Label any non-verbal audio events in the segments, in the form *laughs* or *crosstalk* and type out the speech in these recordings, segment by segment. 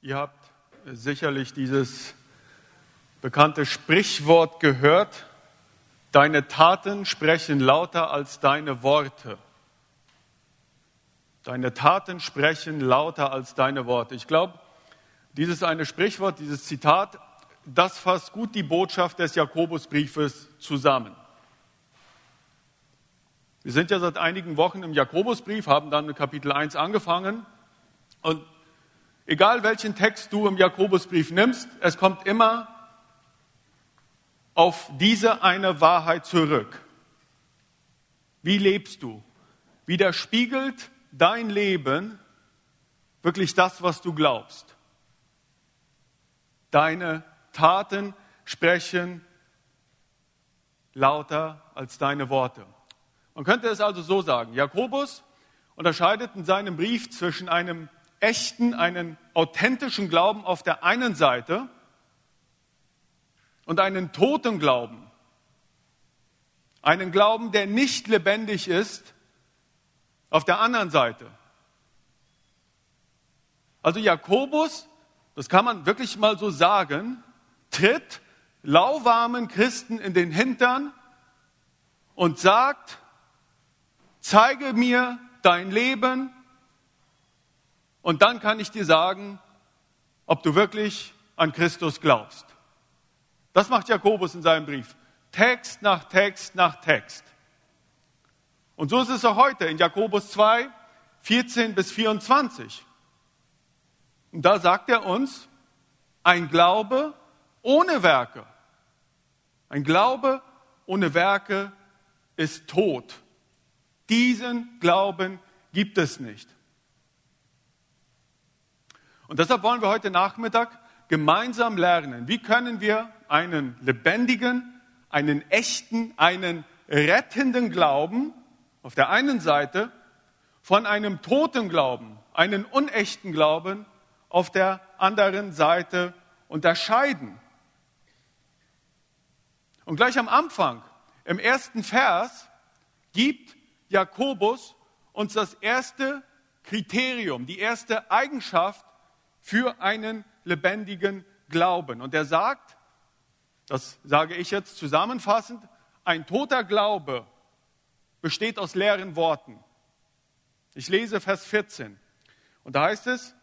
Ihr habt sicherlich dieses bekannte Sprichwort gehört, deine Taten sprechen lauter als deine Worte. Deine Taten sprechen lauter als deine Worte. Ich glaube, dieses eine Sprichwort, dieses Zitat, das fasst gut die Botschaft des Jakobusbriefes zusammen. Wir sind ja seit einigen Wochen im Jakobusbrief, haben dann mit Kapitel 1 angefangen und Egal welchen Text du im Jakobusbrief nimmst, es kommt immer auf diese eine Wahrheit zurück. Wie lebst du? Widerspiegelt dein Leben wirklich das, was du glaubst? Deine Taten sprechen lauter als deine Worte. Man könnte es also so sagen. Jakobus unterscheidet in seinem Brief zwischen einem echten, einen authentischen Glauben auf der einen Seite und einen toten Glauben. Einen Glauben, der nicht lebendig ist, auf der anderen Seite. Also Jakobus, das kann man wirklich mal so sagen, tritt lauwarmen Christen in den Hintern und sagt, zeige mir dein Leben, und dann kann ich dir sagen, ob du wirklich an Christus glaubst. Das macht Jakobus in seinem Brief. Text nach Text nach Text. Und so ist es auch heute in Jakobus 2, 14 bis 24. Und da sagt er uns, ein Glaube ohne Werke. Ein Glaube ohne Werke ist tot. Diesen Glauben gibt es nicht. Und deshalb wollen wir heute Nachmittag gemeinsam lernen, wie können wir einen lebendigen, einen echten, einen rettenden Glauben auf der einen Seite von einem toten Glauben, einen unechten Glauben auf der anderen Seite unterscheiden. Und gleich am Anfang, im ersten Vers, gibt Jakobus uns das erste Kriterium, die erste Eigenschaft für einen lebendigen Glauben. Und er sagt, das sage ich jetzt zusammenfassend, ein toter Glaube besteht aus leeren Worten. Ich lese Vers 14. Und da heißt es,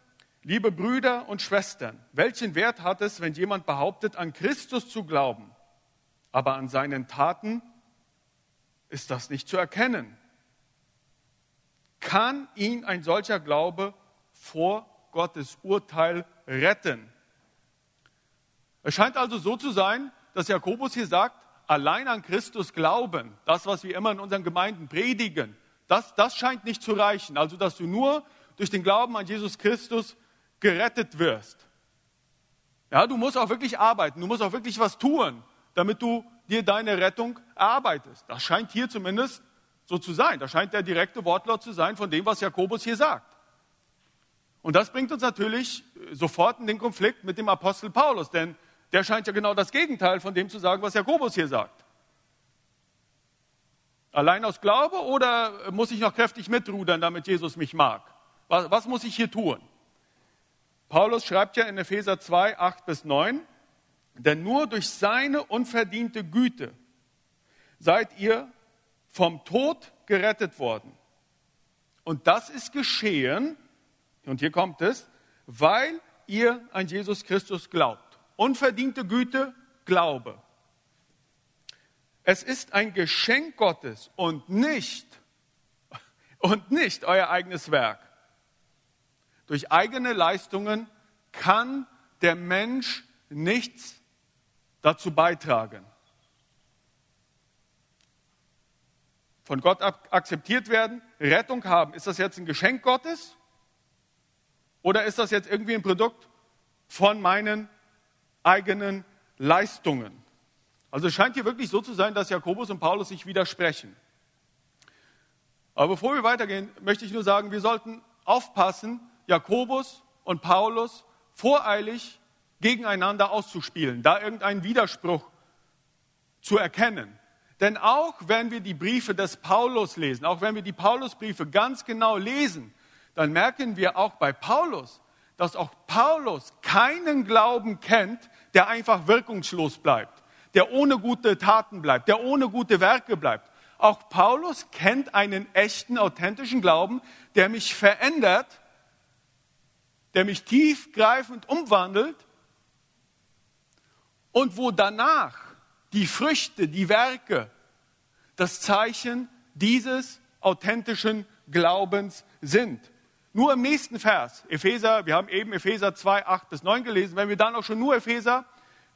liebe Brüder und Schwestern, welchen Wert hat es, wenn jemand behauptet, an Christus zu glauben, aber an seinen Taten ist das nicht zu erkennen? Kann ihn ein solcher Glaube vor Gottes Urteil retten. Es scheint also so zu sein, dass Jakobus hier sagt, allein an Christus glauben, das, was wir immer in unseren Gemeinden predigen, das, das scheint nicht zu reichen. Also, dass du nur durch den Glauben an Jesus Christus gerettet wirst. Ja, du musst auch wirklich arbeiten, du musst auch wirklich was tun, damit du dir deine Rettung erarbeitest. Das scheint hier zumindest so zu sein. Das scheint der direkte Wortlaut zu sein von dem, was Jakobus hier sagt. Und das bringt uns natürlich sofort in den Konflikt mit dem Apostel Paulus, denn der scheint ja genau das Gegenteil von dem zu sagen, was Jakobus hier sagt. Allein aus Glaube oder muss ich noch kräftig mitrudern, damit Jesus mich mag? Was, was muss ich hier tun? Paulus schreibt ja in Epheser 2, 8 bis 9, denn nur durch seine unverdiente Güte seid ihr vom Tod gerettet worden. Und das ist geschehen, und hier kommt es, weil ihr an Jesus Christus glaubt. Unverdiente Güte, Glaube. Es ist ein Geschenk Gottes und nicht, *laughs* und nicht euer eigenes Werk. Durch eigene Leistungen kann der Mensch nichts dazu beitragen. Von Gott akzeptiert werden, Rettung haben. Ist das jetzt ein Geschenk Gottes? Oder ist das jetzt irgendwie ein Produkt von meinen eigenen Leistungen? Also es scheint hier wirklich so zu sein, dass Jakobus und Paulus sich widersprechen. Aber bevor wir weitergehen, möchte ich nur sagen, wir sollten aufpassen, Jakobus und Paulus voreilig gegeneinander auszuspielen, da irgendeinen Widerspruch zu erkennen. Denn auch wenn wir die Briefe des Paulus lesen, auch wenn wir die Paulusbriefe ganz genau lesen, dann merken wir auch bei Paulus, dass auch Paulus keinen Glauben kennt, der einfach wirkungslos bleibt, der ohne gute Taten bleibt, der ohne gute Werke bleibt. Auch Paulus kennt einen echten, authentischen Glauben, der mich verändert, der mich tiefgreifend umwandelt und wo danach die Früchte, die Werke, das Zeichen dieses authentischen Glaubens sind. Nur im nächsten Vers, Epheser, wir haben eben Epheser 2, 8 bis 9 gelesen, wenn wir dann auch schon nur Epheser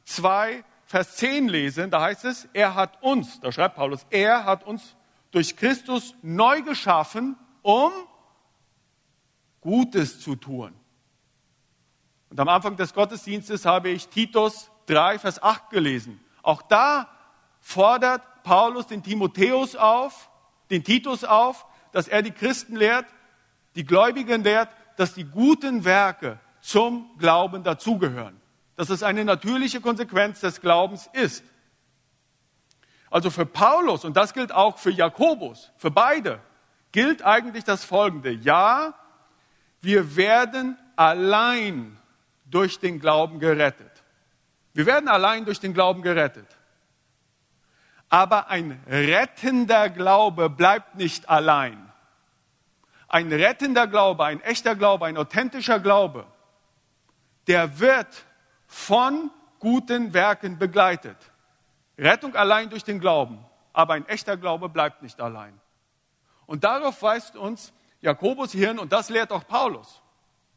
2, Vers 10 lesen, da heißt es, er hat uns, da schreibt Paulus, er hat uns durch Christus neu geschaffen, um Gutes zu tun. Und am Anfang des Gottesdienstes habe ich Titus 3, Vers 8 gelesen. Auch da fordert Paulus den Timotheus auf, den Titus auf, dass er die Christen lehrt, die Gläubigen lehrt, dass die guten Werke zum Glauben dazugehören. Dass es eine natürliche Konsequenz des Glaubens ist. Also für Paulus, und das gilt auch für Jakobus, für beide, gilt eigentlich das Folgende. Ja, wir werden allein durch den Glauben gerettet. Wir werden allein durch den Glauben gerettet. Aber ein rettender Glaube bleibt nicht allein ein rettender Glaube, ein echter Glaube, ein authentischer Glaube, der wird von guten Werken begleitet. Rettung allein durch den Glauben, aber ein echter Glaube bleibt nicht allein. Und darauf weist uns Jakobus hin und das lehrt auch Paulus.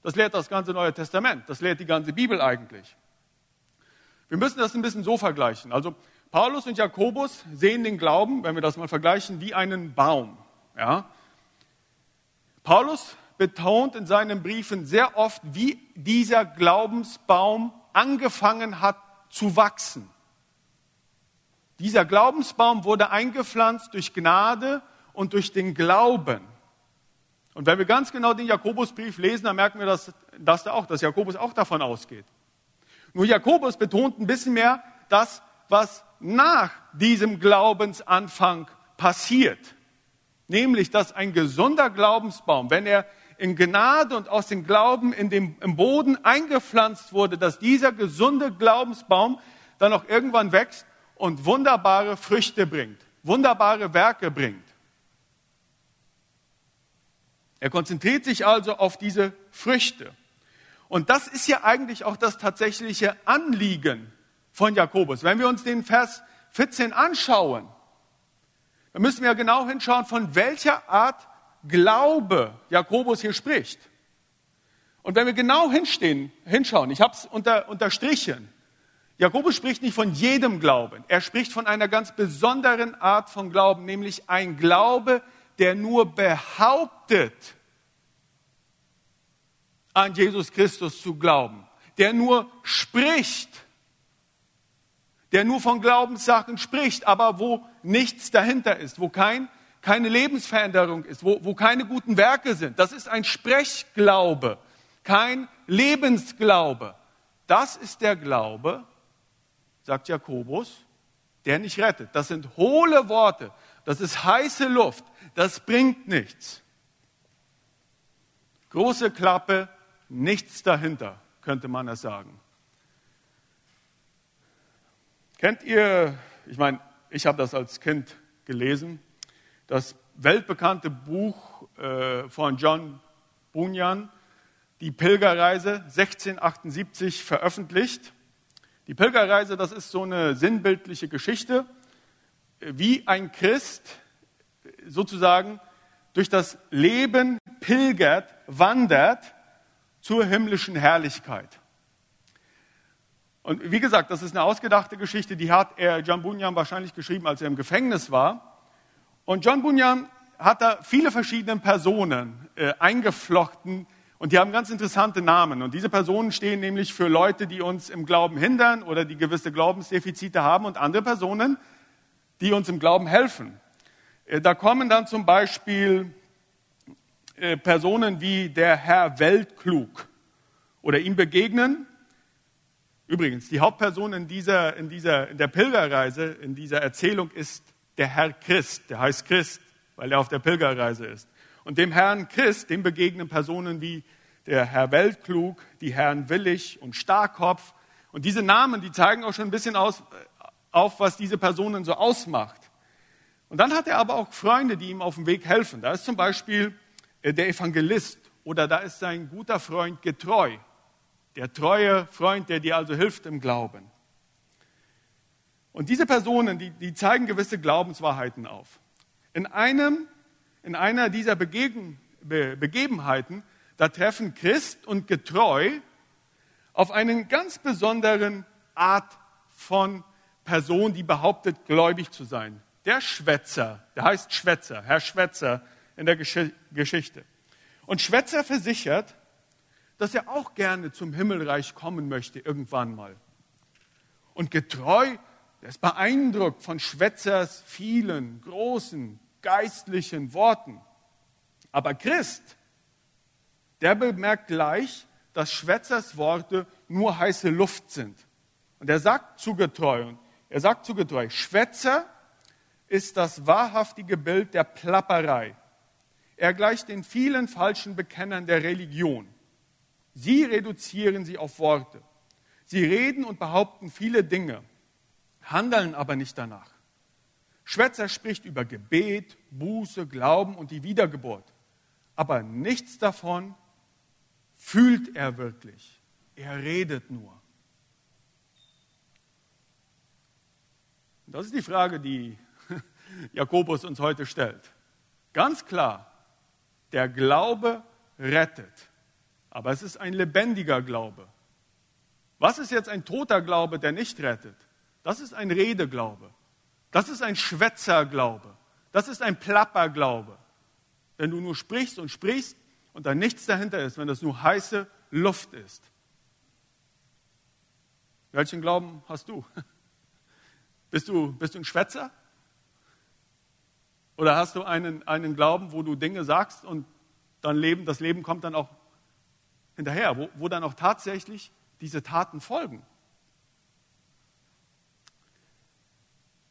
Das lehrt das ganze Neue Testament, das lehrt die ganze Bibel eigentlich. Wir müssen das ein bisschen so vergleichen. Also Paulus und Jakobus sehen den Glauben, wenn wir das mal vergleichen, wie einen Baum. Ja? Paulus betont in seinen Briefen sehr oft, wie dieser Glaubensbaum angefangen hat zu wachsen. Dieser Glaubensbaum wurde eingepflanzt durch Gnade und durch den Glauben. Und wenn wir ganz genau den Jakobusbrief lesen, dann merken wir, dass, dass da auch, dass Jakobus auch davon ausgeht. Nur Jakobus betont ein bisschen mehr das, was nach diesem Glaubensanfang passiert. Nämlich, dass ein gesunder Glaubensbaum, wenn er in Gnade und aus dem Glauben in dem, im Boden eingepflanzt wurde, dass dieser gesunde Glaubensbaum dann auch irgendwann wächst und wunderbare Früchte bringt, wunderbare Werke bringt. Er konzentriert sich also auf diese Früchte. Und das ist ja eigentlich auch das tatsächliche Anliegen von Jakobus. Wenn wir uns den Vers 14 anschauen, da müssen wir genau hinschauen, von welcher Art Glaube Jakobus hier spricht. Und wenn wir genau hinstehen, hinschauen, ich habe es unter, unterstrichen, Jakobus spricht nicht von jedem Glauben, er spricht von einer ganz besonderen Art von Glauben, nämlich ein Glaube, der nur behauptet, an Jesus Christus zu glauben, der nur spricht, der nur von Glaubenssachen spricht, aber wo nichts dahinter ist, wo kein, keine Lebensveränderung ist, wo, wo keine guten Werke sind. Das ist ein Sprechglaube, kein Lebensglaube. Das ist der Glaube, sagt Jakobus, der nicht rettet. Das sind hohle Worte, das ist heiße Luft, das bringt nichts. Große Klappe, nichts dahinter, könnte man es sagen. Kennt ihr, ich meine, ich habe das als Kind gelesen, das weltbekannte Buch äh, von John Bunyan, Die Pilgerreise 1678 veröffentlicht. Die Pilgerreise, das ist so eine sinnbildliche Geschichte, wie ein Christ sozusagen durch das Leben pilgert, wandert zur himmlischen Herrlichkeit. Und wie gesagt, das ist eine ausgedachte Geschichte, die hat er John Bunyan wahrscheinlich geschrieben, als er im Gefängnis war. Und John Bunyan hat da viele verschiedene Personen äh, eingeflochten und die haben ganz interessante Namen. Und diese Personen stehen nämlich für Leute, die uns im Glauben hindern oder die gewisse Glaubensdefizite haben und andere Personen, die uns im Glauben helfen. Äh, da kommen dann zum Beispiel äh, Personen wie der Herr Weltklug oder ihm begegnen Übrigens, die Hauptperson in, dieser, in, dieser, in der Pilgerreise, in dieser Erzählung ist der Herr Christ. Der heißt Christ, weil er auf der Pilgerreise ist. Und dem Herrn Christ, dem begegnen Personen wie der Herr Weltklug, die Herren Willig und Starkopf. Und diese Namen, die zeigen auch schon ein bisschen aus, äh, auf, was diese Personen so ausmacht. Und dann hat er aber auch Freunde, die ihm auf dem Weg helfen. Da ist zum Beispiel äh, der Evangelist oder da ist sein guter Freund getreu. Der treue Freund, der dir also hilft im Glauben. Und diese Personen, die, die zeigen gewisse Glaubenswahrheiten auf. In, einem, in einer dieser Begegen, Be, Begebenheiten, da treffen Christ und Getreu auf einen ganz besonderen Art von Person, die behauptet, gläubig zu sein. Der Schwätzer, der heißt Schwätzer, Herr Schwätzer in der Gesch Geschichte. Und Schwätzer versichert, dass er auch gerne zum Himmelreich kommen möchte, irgendwann mal. Und getreu, der ist beeindruckt von Schwätzers vielen großen geistlichen Worten. Aber Christ, der bemerkt gleich, dass Schwätzers Worte nur heiße Luft sind. Und er sagt zu getreu, er sagt zu getreu, Schwätzer ist das wahrhaftige Bild der Plapperei. Er gleicht den vielen falschen Bekennern der Religion. Sie reduzieren sie auf Worte. Sie reden und behaupten viele Dinge, handeln aber nicht danach. Schwätzer spricht über Gebet, Buße, Glauben und die Wiedergeburt. Aber nichts davon fühlt er wirklich. Er redet nur. Das ist die Frage, die *laughs* Jakobus uns heute stellt. Ganz klar, der Glaube rettet, aber es ist ein lebendiger Glaube. Was ist jetzt ein toter Glaube, der nicht rettet? Das ist ein Redeglaube. Das ist ein Schwätzerglaube. Das ist ein Plapperglaube. Wenn du nur sprichst und sprichst und da nichts dahinter ist, wenn das nur heiße Luft ist. Welchen Glauben hast du? *laughs* Bist du, bist du ein Schwätzer? Oder hast du einen, einen Glauben, wo du Dinge sagst und dann Leben, das Leben kommt dann auch hinterher, wo, wo dann auch tatsächlich diese Taten folgen?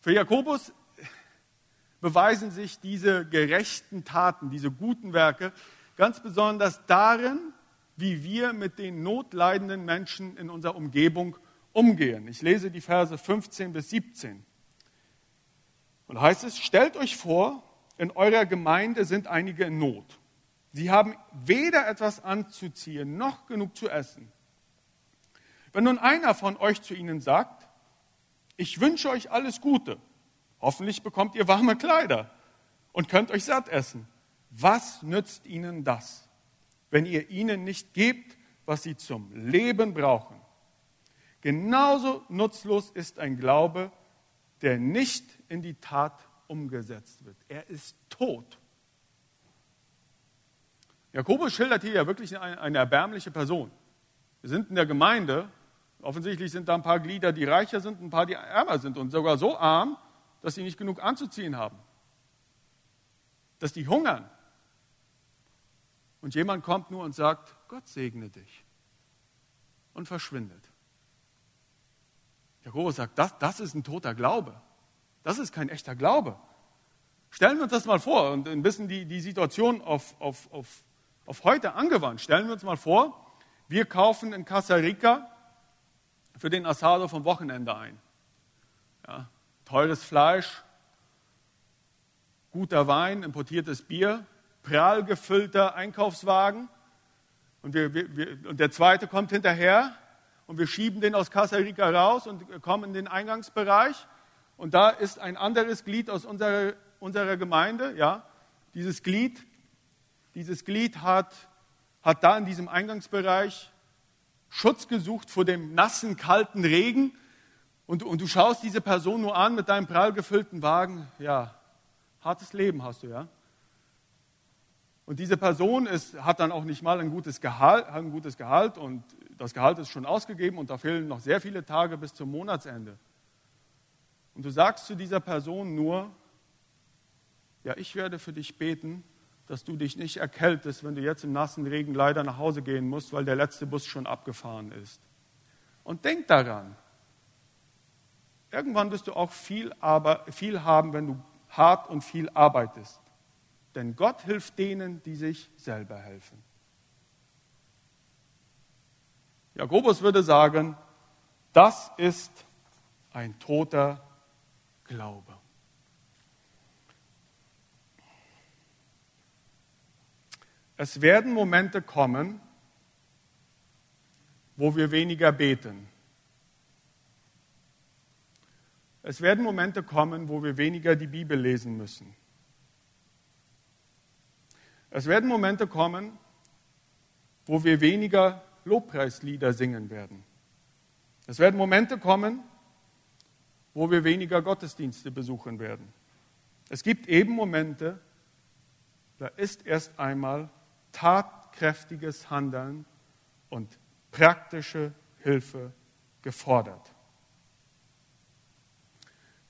Für Jakobus beweisen sich diese gerechten Taten, diese guten Werke ganz besonders darin, wie wir mit den notleidenden Menschen in unserer Umgebung umgehen. Ich lese die Verse 15 bis 17. Und heißt es, stellt euch vor, in eurer Gemeinde sind einige in Not. Sie haben weder etwas anzuziehen noch genug zu essen. Wenn nun einer von euch zu ihnen sagt, ich wünsche euch alles Gute, hoffentlich bekommt ihr warme Kleider und könnt euch satt essen, was nützt ihnen das, wenn ihr ihnen nicht gebt, was sie zum Leben brauchen? Genauso nutzlos ist ein Glaube, der nicht in die Tat umgesetzt wird. Er ist tot. Jakobus schildert hier ja wirklich eine, eine erbärmliche Person. Wir sind in der Gemeinde, offensichtlich sind da ein paar Glieder, die reicher sind, ein paar, die ärmer sind und sogar so arm, dass sie nicht genug anzuziehen haben. Dass die hungern. Und jemand kommt nur und sagt, Gott segne dich. Und verschwindet. Jakobus sagt, das, das ist ein toter Glaube. Das ist kein echter Glaube. Stellen wir uns das mal vor und ein bisschen die, die Situation auf, auf, auf, auf heute angewandt. Stellen wir uns mal vor, wir kaufen in Costa Rica für den Asado vom Wochenende ein. Ja, teures Fleisch, guter Wein, importiertes Bier, prall gefüllter Einkaufswagen. Und, wir, wir, und der zweite kommt hinterher und wir schieben den aus Costa Rica raus und kommen in den Eingangsbereich. Und da ist ein anderes Glied aus unserer, unserer Gemeinde. Ja. Dieses Glied, dieses Glied hat, hat da in diesem Eingangsbereich Schutz gesucht vor dem nassen, kalten Regen. Und, und du schaust diese Person nur an mit deinem prall gefüllten Wagen. Ja, hartes Leben hast du, ja. Und diese Person ist, hat dann auch nicht mal ein gutes, Gehalt, ein gutes Gehalt und das Gehalt ist schon ausgegeben und da fehlen noch sehr viele Tage bis zum Monatsende. Und du sagst zu dieser Person nur, ja, ich werde für dich beten, dass du dich nicht erkältest, wenn du jetzt im nassen Regen leider nach Hause gehen musst, weil der letzte Bus schon abgefahren ist. Und denk daran, irgendwann wirst du auch viel, aber, viel haben, wenn du hart und viel arbeitest. Denn Gott hilft denen, die sich selber helfen. Jakobus würde sagen, das ist ein toter Glaube. Es werden Momente kommen, wo wir weniger beten. Es werden Momente kommen, wo wir weniger die Bibel lesen müssen. Es werden Momente kommen, wo wir weniger Lobpreislieder singen werden. Es werden Momente kommen, wo wir weniger Gottesdienste besuchen werden. Es gibt eben Momente, da ist erst einmal tatkräftiges Handeln und praktische Hilfe gefordert.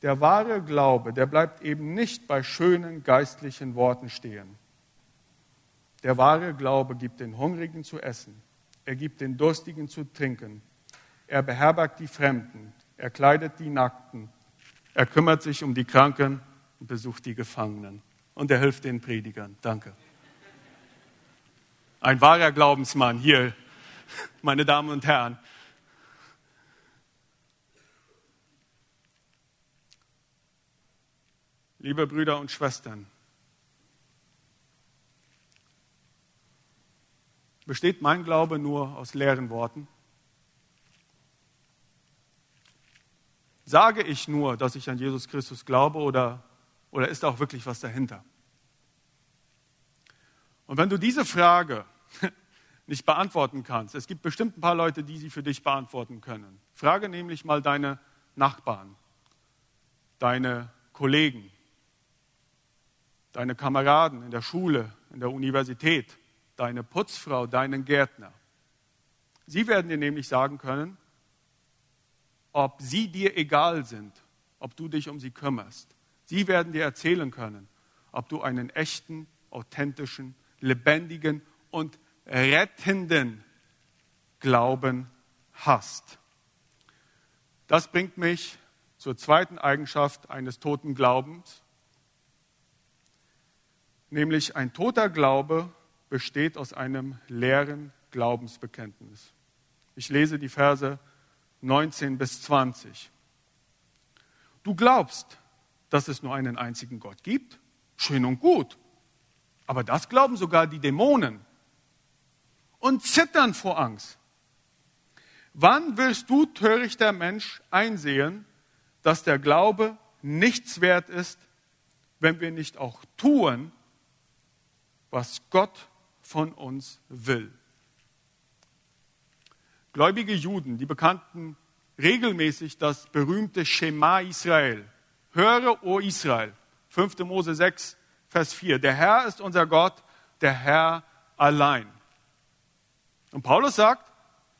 Der wahre Glaube, der bleibt eben nicht bei schönen geistlichen Worten stehen. Der wahre Glaube gibt den Hungrigen zu essen, er gibt den Durstigen zu trinken, er beherbergt die Fremden, er kleidet die Nackten, er kümmert sich um die Kranken und besucht die Gefangenen und er hilft den Predigern. Danke. Ein wahrer Glaubensmann hier, meine Damen und Herren. Liebe Brüder und Schwestern, besteht mein Glaube nur aus leeren Worten? Sage ich nur, dass ich an Jesus Christus glaube oder, oder ist auch wirklich was dahinter? Und wenn du diese Frage *laughs* nicht beantworten kannst, es gibt bestimmt ein paar Leute, die sie für dich beantworten können. Frage nämlich mal deine Nachbarn, deine Kollegen, deine Kameraden in der Schule, in der Universität, deine Putzfrau, deinen Gärtner. Sie werden dir nämlich sagen können, ob sie dir egal sind, ob du dich um sie kümmerst. Sie werden dir erzählen können, ob du einen echten, authentischen, lebendigen und rettenden Glauben hast. Das bringt mich zur zweiten Eigenschaft eines toten Glaubens, nämlich ein toter Glaube besteht aus einem leeren Glaubensbekenntnis. Ich lese die Verse 19 bis 20. Du glaubst, dass es nur einen einzigen Gott gibt? Schön und gut. Aber das glauben sogar die Dämonen und zittern vor Angst. Wann willst du, törichter Mensch, einsehen, dass der Glaube nichts wert ist, wenn wir nicht auch tun, was Gott von uns will. Gläubige Juden, die bekannten regelmäßig das berühmte Schema Israel. Höre, o Israel. 5. Mose 6, Vers 4. Der Herr ist unser Gott, der Herr allein. Und Paulus sagt,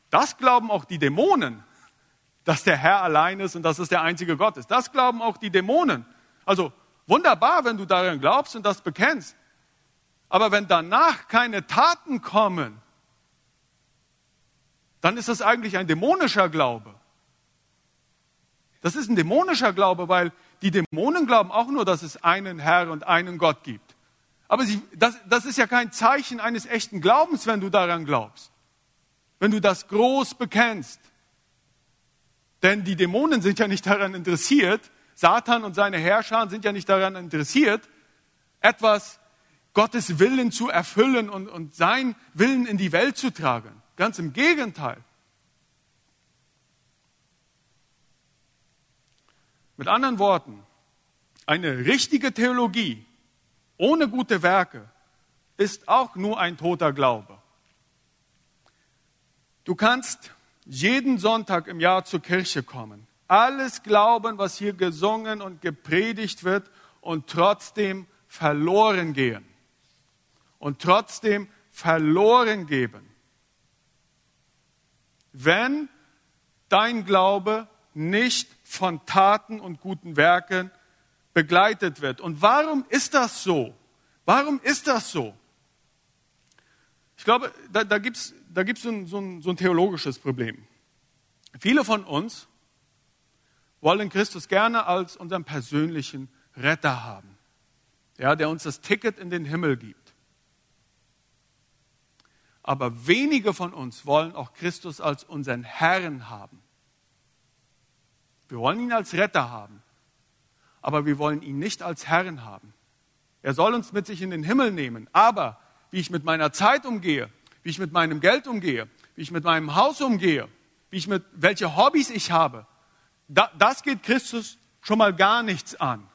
das glauben auch die Dämonen, dass der Herr allein ist und dass es der einzige Gott ist. Das glauben auch die Dämonen. Also wunderbar, wenn du daran glaubst und das bekennst. Aber wenn danach keine Taten kommen, dann ist das eigentlich ein dämonischer Glaube. Das ist ein dämonischer Glaube, weil die Dämonen glauben auch nur, dass es einen Herr und einen Gott gibt. Aber sie, das, das ist ja kein Zeichen eines echten Glaubens, wenn du daran glaubst. Wenn du das groß bekennst. Denn die Dämonen sind ja nicht daran interessiert, Satan und seine Herrscher sind ja nicht daran interessiert, etwas Gottes Willen zu erfüllen und, und sein Willen in die Welt zu tragen. Ganz im Gegenteil. Mit anderen Worten, eine richtige Theologie ohne gute Werke ist auch nur ein toter Glaube. Du kannst jeden Sonntag im Jahr zur Kirche kommen, alles glauben, was hier gesungen und gepredigt wird und trotzdem verloren gehen und trotzdem verloren geben. Wenn dein Glaube nicht von Taten und guten Werken begleitet wird. Und warum ist das so? Warum ist das so? Ich glaube, da, da gibt es da gibt's so, ein, so, ein, so ein theologisches Problem. Viele von uns wollen Christus gerne als unseren persönlichen Retter haben, ja, der uns das Ticket in den Himmel gibt. Aber wenige von uns wollen auch Christus als unseren Herrn haben. Wir wollen ihn als Retter haben, aber wir wollen ihn nicht als Herrn haben. Er soll uns mit sich in den Himmel nehmen, aber wie ich mit meiner Zeit umgehe, wie ich mit meinem Geld umgehe, wie ich mit meinem Haus umgehe, wie ich mit welche Hobbys ich habe, da, das geht Christus schon mal gar nichts an.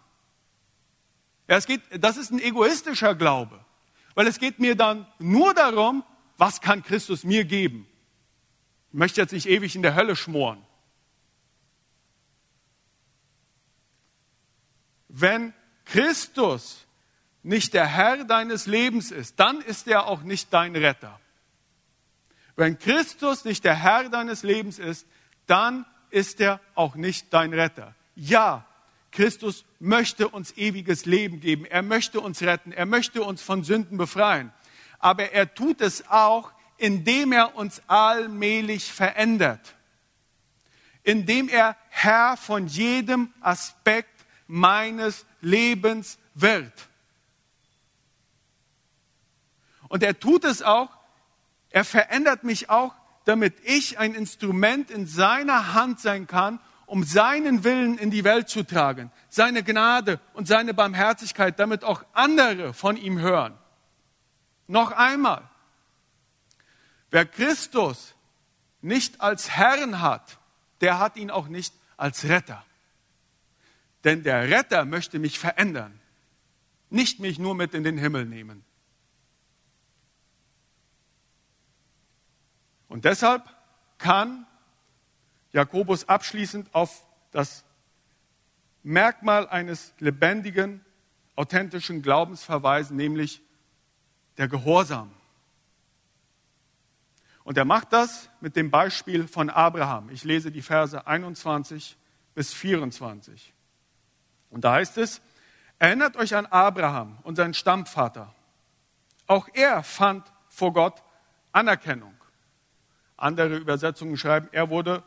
Ja, es geht, das ist ein egoistischer Glaube, weil es geht mir dann nur darum, was kann Christus mir geben. Ich möchte jetzt nicht ewig in der Hölle schmoren. Wenn Christus nicht der Herr deines Lebens ist, dann ist er auch nicht dein Retter. Wenn Christus nicht der Herr deines Lebens ist, dann ist er auch nicht dein Retter. Ja, Christus möchte uns ewiges Leben geben. Er möchte uns retten. Er möchte uns von Sünden befreien. Aber er tut es auch, indem er uns allmählich verändert. Indem er Herr von jedem Aspekt meines Lebens wird. Und er tut es auch, er verändert mich auch, damit ich ein Instrument in seiner Hand sein kann, um seinen Willen in die Welt zu tragen, seine Gnade und seine Barmherzigkeit, damit auch andere von ihm hören. Noch einmal, wer Christus nicht als Herrn hat, der hat ihn auch nicht als Retter. Denn der Retter möchte mich verändern, nicht mich nur mit in den Himmel nehmen. Und deshalb kann Jakobus abschließend auf das Merkmal eines lebendigen, authentischen Glaubens verweisen, nämlich der Gehorsam. Und er macht das mit dem Beispiel von Abraham. Ich lese die Verse 21 bis 24. Und da heißt es, erinnert euch an Abraham, unseren Stammvater. Auch er fand vor Gott Anerkennung. Andere Übersetzungen schreiben, er wurde,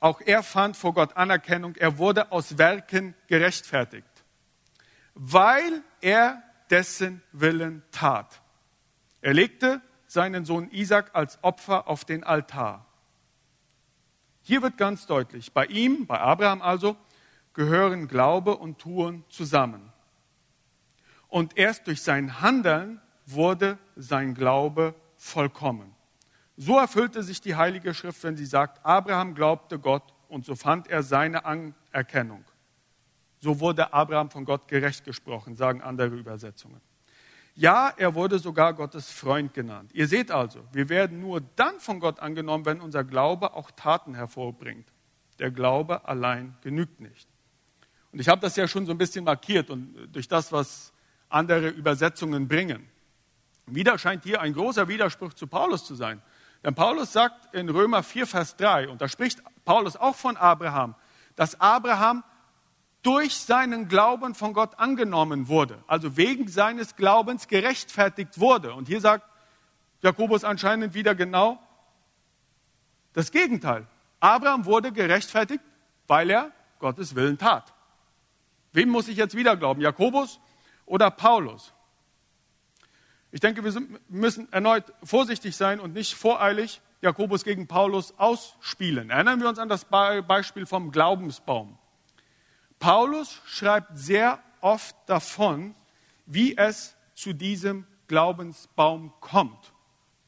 auch er fand vor Gott Anerkennung, er wurde aus Werken gerechtfertigt, weil er dessen Willen tat. Er legte seinen Sohn Isaac als Opfer auf den Altar. Hier wird ganz deutlich, bei ihm, bei Abraham also, gehören Glaube und Tun zusammen. Und erst durch sein Handeln wurde sein Glaube vollkommen. So erfüllte sich die Heilige Schrift, wenn sie sagt, Abraham glaubte Gott und so fand er seine Anerkennung. So wurde Abraham von Gott gerecht gesprochen, sagen andere Übersetzungen. Ja, er wurde sogar Gottes Freund genannt. Ihr seht also, wir werden nur dann von Gott angenommen, wenn unser Glaube auch Taten hervorbringt. Der Glaube allein genügt nicht. Und ich habe das ja schon so ein bisschen markiert und durch das, was andere Übersetzungen bringen. Wieder scheint hier ein großer Widerspruch zu Paulus zu sein. Denn Paulus sagt in Römer 4, Vers 3, und da spricht Paulus auch von Abraham, dass Abraham durch seinen Glauben von Gott angenommen wurde, also wegen seines Glaubens gerechtfertigt wurde. Und hier sagt Jakobus anscheinend wieder genau das Gegenteil. Abraham wurde gerechtfertigt, weil er Gottes Willen tat. Wem muss ich jetzt wieder glauben? Jakobus oder Paulus? Ich denke, wir müssen erneut vorsichtig sein und nicht voreilig Jakobus gegen Paulus ausspielen. Erinnern wir uns an das Beispiel vom Glaubensbaum. Paulus schreibt sehr oft davon, wie es zu diesem Glaubensbaum kommt.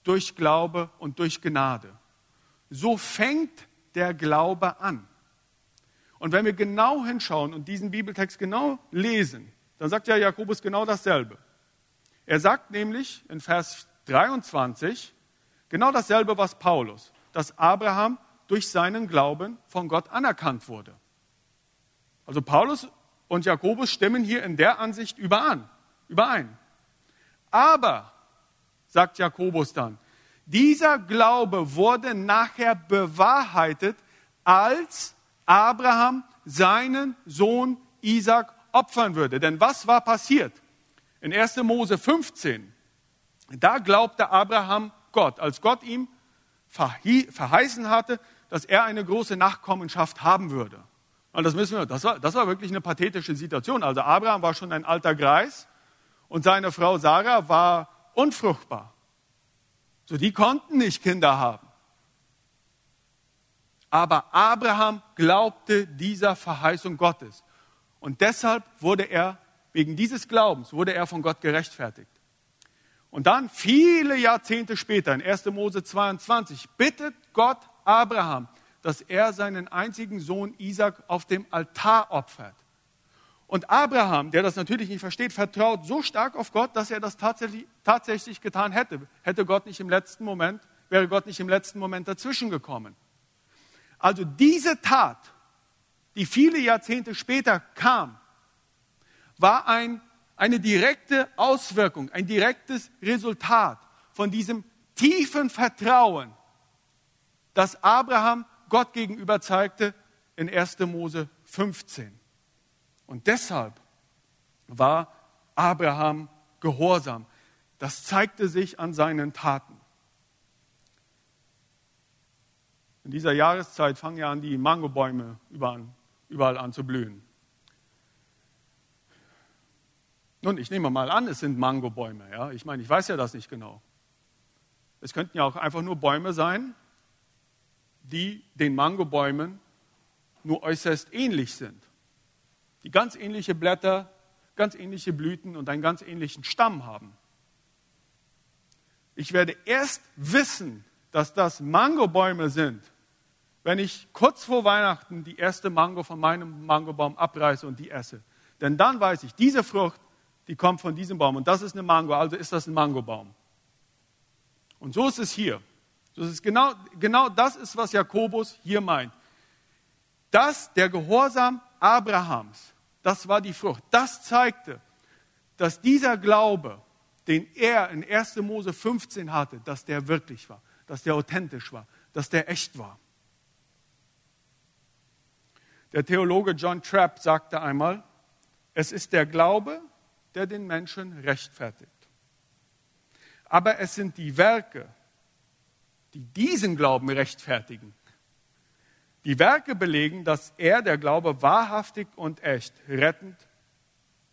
Durch Glaube und durch Gnade. So fängt der Glaube an. Und wenn wir genau hinschauen und diesen Bibeltext genau lesen, dann sagt ja Jakobus genau dasselbe. Er sagt nämlich in Vers 23 genau dasselbe, was Paulus, dass Abraham durch seinen Glauben von Gott anerkannt wurde. Also Paulus und Jakobus stimmen hier in der Ansicht überein. überein. Aber, sagt Jakobus dann, dieser Glaube wurde nachher bewahrheitet, als Abraham seinen Sohn Isaac opfern würde. Denn was war passiert? In 1. Mose 15, da glaubte Abraham Gott, als Gott ihm verheißen hatte, dass er eine große Nachkommenschaft haben würde. Und das müssen wir, das war, das war wirklich eine pathetische Situation. Also Abraham war schon ein alter Greis und seine Frau Sarah war unfruchtbar. So, die konnten nicht Kinder haben. Aber Abraham glaubte dieser Verheißung Gottes. Und deshalb wurde er, wegen dieses Glaubens, wurde er von Gott gerechtfertigt. Und dann, viele Jahrzehnte später, in 1. Mose 22, bittet Gott Abraham, dass er seinen einzigen Sohn Isaac auf dem Altar opfert. Und Abraham, der das natürlich nicht versteht, vertraut so stark auf Gott, dass er das tatsächlich, tatsächlich getan hätte. Hätte Gott nicht im letzten Moment, wäre Gott nicht im letzten Moment dazwischen gekommen. Also diese Tat, die viele Jahrzehnte später kam, war ein, eine direkte Auswirkung, ein direktes Resultat von diesem tiefen Vertrauen, das Abraham Gott gegenüber zeigte in 1. Mose 15. Und deshalb war Abraham gehorsam. Das zeigte sich an seinen Taten. In dieser Jahreszeit fangen ja an, die Mangobäume überall, überall an zu blühen. Nun, ich nehme mal an, es sind Mangobäume. Ja? Ich meine, ich weiß ja das nicht genau. Es könnten ja auch einfach nur Bäume sein, die den Mangobäumen nur äußerst ähnlich sind. Die ganz ähnliche Blätter, ganz ähnliche Blüten und einen ganz ähnlichen Stamm haben. Ich werde erst wissen, dass das Mangobäume sind, wenn ich kurz vor Weihnachten die erste Mango von meinem Mangobaum abreiße und die esse. Denn dann weiß ich, diese Frucht, die kommt von diesem Baum und das ist eine Mango, also ist das ein Mangobaum. Und so ist es hier. Das ist genau, genau das ist, was Jakobus hier meint. Das, der Gehorsam Abrahams, das war die Frucht. Das zeigte, dass dieser Glaube, den er in 1. Mose 15 hatte, dass der wirklich war, dass der authentisch war, dass der echt war. Der Theologe John Trapp sagte einmal, es ist der Glaube, der den Menschen rechtfertigt. Aber es sind die Werke, die diesen Glauben rechtfertigen. Die Werke belegen, dass er, der Glaube, wahrhaftig und echt, rettend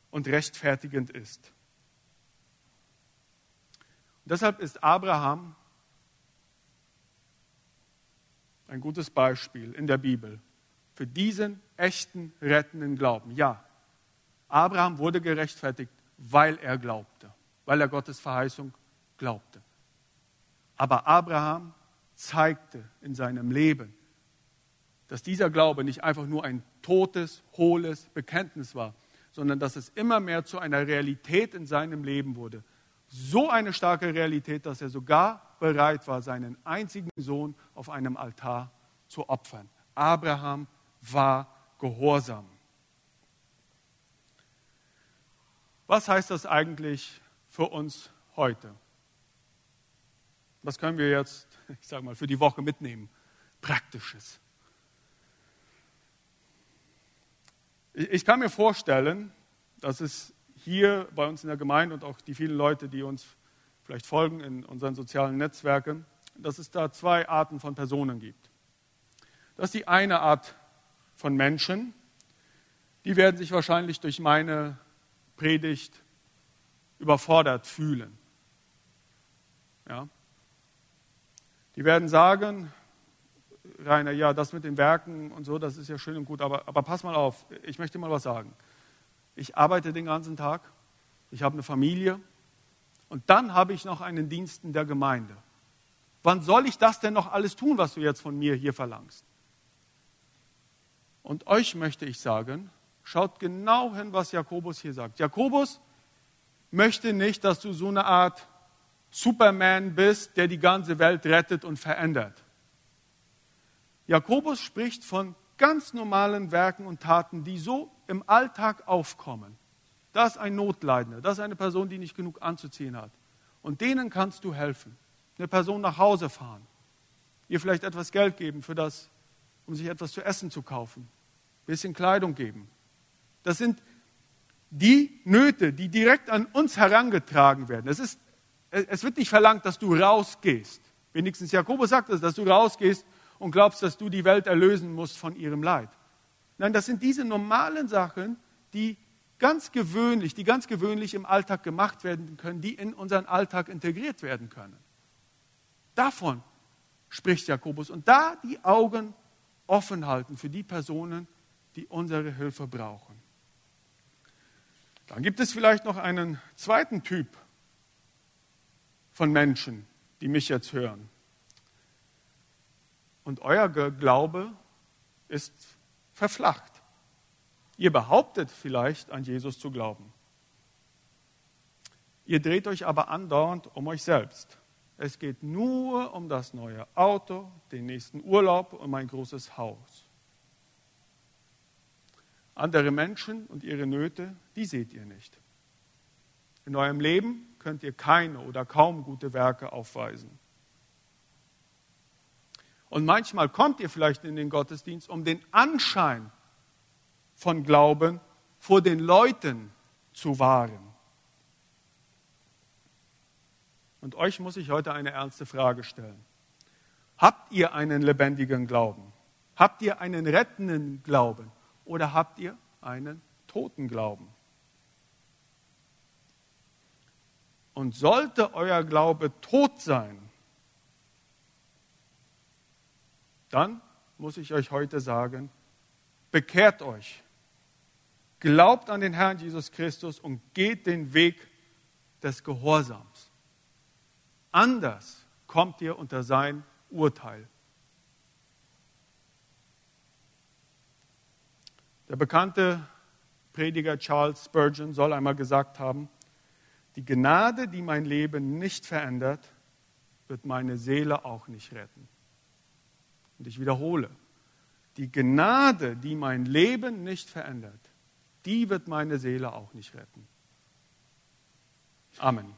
und rechtfertigend ist. Und deshalb ist Abraham ein gutes Beispiel in der Bibel für diesen echten rettenden Glauben. Ja, Abraham wurde gerechtfertigt, weil er glaubte, weil er Gottes Verheißung glaubte. Aber Abraham zeigte in seinem Leben, dass dieser Glaube nicht einfach nur ein totes, hohles Bekenntnis war, sondern dass es immer mehr zu einer Realität in seinem Leben wurde. So eine starke Realität, dass er sogar bereit war, seinen einzigen Sohn auf einem Altar zu opfern. Abraham war gehorsam. Was heißt das eigentlich für uns heute? Was können wir jetzt, ich sage mal, für die Woche mitnehmen? Praktisches. Ich kann mir vorstellen, dass es hier bei uns in der Gemeinde und auch die vielen Leute, die uns vielleicht folgen in unseren sozialen Netzwerken, dass es da zwei Arten von Personen gibt. Das ist die eine Art von Menschen, die werden sich wahrscheinlich durch meine Predigt überfordert fühlen. Ja? Die werden sagen, Rainer, ja, das mit den Werken und so, das ist ja schön und gut, aber, aber pass mal auf, ich möchte mal was sagen. Ich arbeite den ganzen Tag, ich habe eine Familie und dann habe ich noch einen Dienst in der Gemeinde. Wann soll ich das denn noch alles tun, was du jetzt von mir hier verlangst? Und euch möchte ich sagen, schaut genau hin, was Jakobus hier sagt. Jakobus möchte nicht, dass du so eine Art Superman bist, der die ganze Welt rettet und verändert. Jakobus spricht von ganz normalen Werken und Taten, die so im Alltag aufkommen. Da ist ein Notleidender, das ist eine Person, die nicht genug anzuziehen hat. Und denen kannst du helfen. Eine Person nach Hause fahren, ihr vielleicht etwas Geld geben für das um sich etwas zu essen zu kaufen, ein bisschen Kleidung geben. Das sind die Nöte, die direkt an uns herangetragen werden. Es, ist, es wird nicht verlangt, dass du rausgehst. Wenigstens Jakobus sagt es, dass du rausgehst und glaubst, dass du die Welt erlösen musst von ihrem Leid. Nein, das sind diese normalen Sachen, die ganz gewöhnlich, die ganz gewöhnlich im Alltag gemacht werden können, die in unseren Alltag integriert werden können. Davon spricht Jakobus. Und da die Augen offen halten für die Personen, die unsere Hilfe brauchen. Dann gibt es vielleicht noch einen zweiten Typ von Menschen, die mich jetzt hören. Und euer Glaube ist verflacht. Ihr behauptet vielleicht an Jesus zu glauben. Ihr dreht euch aber andauernd um euch selbst. Es geht nur um das neue Auto, den nächsten Urlaub und mein großes Haus. Andere Menschen und ihre Nöte, die seht ihr nicht. In eurem Leben könnt ihr keine oder kaum gute Werke aufweisen. Und manchmal kommt ihr vielleicht in den Gottesdienst, um den Anschein von Glauben vor den Leuten zu wahren. Und euch muss ich heute eine ernste Frage stellen. Habt ihr einen lebendigen Glauben? Habt ihr einen rettenden Glauben? Oder habt ihr einen toten Glauben? Und sollte euer Glaube tot sein, dann muss ich euch heute sagen, bekehrt euch, glaubt an den Herrn Jesus Christus und geht den Weg des Gehorsams. Anders kommt ihr unter sein Urteil. Der bekannte Prediger Charles Spurgeon soll einmal gesagt haben, die Gnade, die mein Leben nicht verändert, wird meine Seele auch nicht retten. Und ich wiederhole, die Gnade, die mein Leben nicht verändert, die wird meine Seele auch nicht retten. Amen.